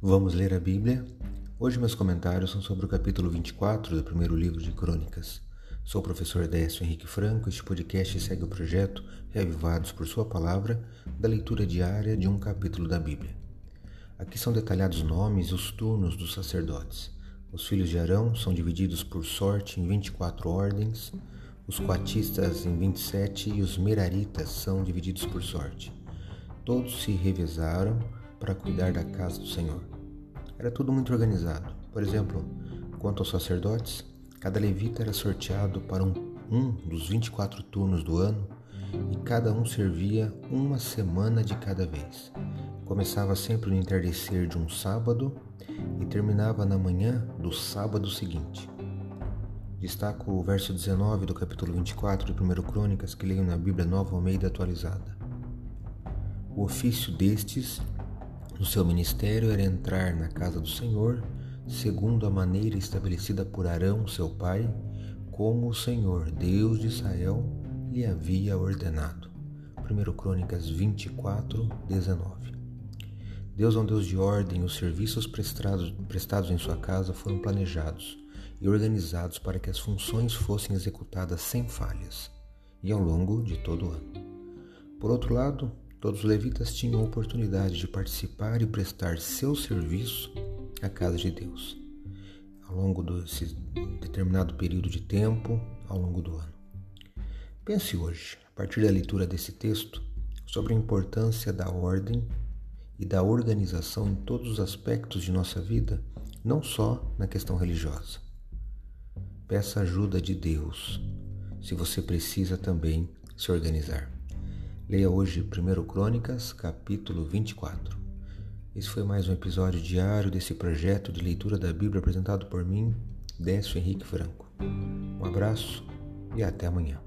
Vamos ler a Bíblia? Hoje meus comentários são sobre o capítulo 24 do primeiro livro de Crônicas. Sou o professor Décio Henrique Franco. Este podcast segue o projeto Reavivados por Sua Palavra, da leitura diária de um capítulo da Bíblia. Aqui são detalhados os nomes e os turnos dos sacerdotes. Os filhos de Arão são divididos por sorte em 24 ordens, os coatistas em 27 e os meraritas são divididos por sorte. Todos se revezaram para cuidar da casa do Senhor. Era tudo muito organizado. Por exemplo, quanto aos sacerdotes, cada levita era sorteado para um, um dos 24 turnos do ano e cada um servia uma semana de cada vez. Começava sempre no entardecer de um sábado e terminava na manhã do sábado seguinte. Destaco o verso 19 do capítulo 24 de 1 Crônicas que leio na Bíblia Nova Almeida atualizada. O ofício destes no seu ministério era entrar na casa do Senhor, segundo a maneira estabelecida por Arão, seu pai, como o Senhor, Deus de Israel, lhe havia ordenado. 1 Crônicas 24, 19. Deus é um Deus de ordem, os serviços prestados, prestados em sua casa foram planejados e organizados para que as funções fossem executadas sem falhas e ao longo de todo o ano. Por outro lado, Todos os levitas tinham a oportunidade de participar e prestar seu serviço à casa de Deus ao longo desse determinado período de tempo, ao longo do ano. Pense hoje, a partir da leitura desse texto, sobre a importância da ordem e da organização em todos os aspectos de nossa vida, não só na questão religiosa. Peça ajuda de Deus, se você precisa também se organizar. Leia hoje 1 Crônicas, capítulo 24. Esse foi mais um episódio diário desse projeto de leitura da Bíblia apresentado por mim, Décio Henrique Franco. Um abraço e até amanhã.